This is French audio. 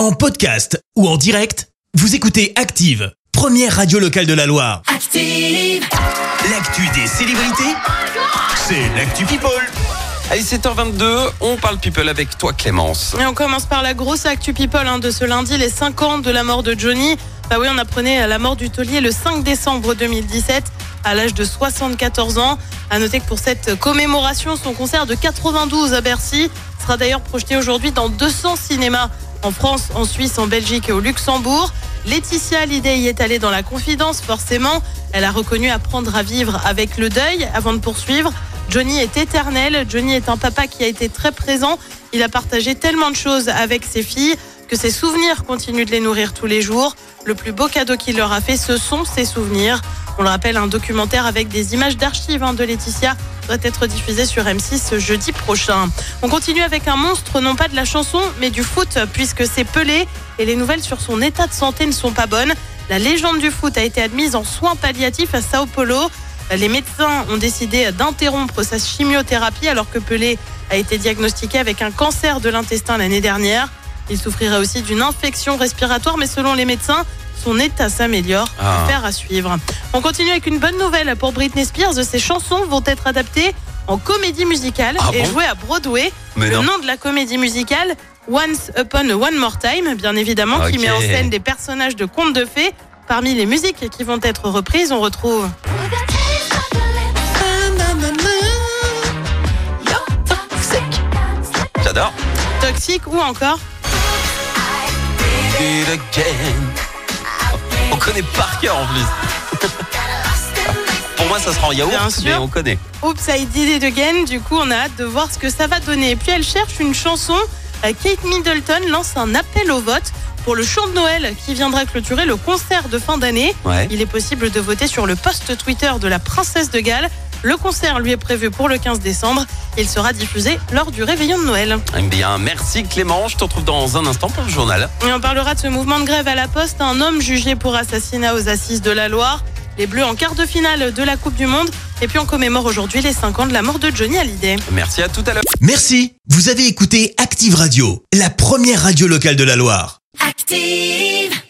En podcast ou en direct, vous écoutez Active, première radio locale de la Loire. Active. L'actu des célébrités, c'est l'actu People. Allez, 7h22, on parle people avec toi Clémence. Et on commence par la grosse actu people hein, de ce lundi, les 5 ans de la mort de Johnny. Bah oui, on apprenait la mort du taulier le 5 décembre 2017 à l'âge de 74 ans. À noter que pour cette commémoration, son concert de 92 à Bercy sera d'ailleurs projeté aujourd'hui dans 200 cinémas en France, en Suisse, en Belgique et au Luxembourg. Laetitia l'idée y est allée dans la confidence, forcément. Elle a reconnu apprendre à vivre avec le deuil avant de poursuivre. Johnny est éternel. Johnny est un papa qui a été très présent. Il a partagé tellement de choses avec ses filles que ses souvenirs continuent de les nourrir tous les jours. Le plus beau cadeau qu'il leur a fait, ce sont ses souvenirs. On le rappelle, un documentaire avec des images d'archives hein, de Laetitia doit être diffusé sur M6 ce jeudi prochain. On continue avec un monstre, non pas de la chanson, mais du foot, puisque c'est Pelé et les nouvelles sur son état de santé ne sont pas bonnes. La légende du foot a été admise en soins palliatifs à Sao Paulo. Les médecins ont décidé d'interrompre sa chimiothérapie alors que Pelé a été diagnostiqué avec un cancer de l'intestin l'année dernière. Il souffrirait aussi d'une infection respiratoire, mais selon les médecins, son état s'améliore. Ah. Faire à suivre. On continue avec une bonne nouvelle pour Britney Spears. Ses chansons vont être adaptées en comédie musicale Ah et bon jouées à Broadway. Mais le non. nom de la comédie musicale, Once Upon a One More Time, bien évidemment, qui met en scène des personnages de contes de fées. Parmi les musiques qui vont être reprises, on retrouve J'adore. Toxic ou encore connaît par cœur en plus. Pour moi, ça sera en yaourt, mais on connaît. Oops, I Did It Again. Du coup, on a hâte de voir ce que ça va donner. Et puis, elle cherche une chanson. Euh, Kate Middleton lance un appel au vote pour le chant de Noël qui viendra clôturer le concert de fin d'année. Ouais. Il est possible de voter sur le post Twitter de la princesse de Galles. Le concert lui est prévu pour le 15 décembre. Il sera diffusé lors du réveillon de Noël. Eh bien, merci Clément. Je te retrouve dans un instant pour le journal. Et on parlera de ce mouvement de grève à la poste. Un homme jugé pour assassinat aux assises de la Loire. Les Bleus en quart de finale de la Coupe du Monde. Et puis on commémore aujourd'hui les 5 ans de la mort de Johnny Hallyday. Merci à tout à l'heure. Merci, vous avez écouté Active Radio, la première radio locale de la Loire. Active.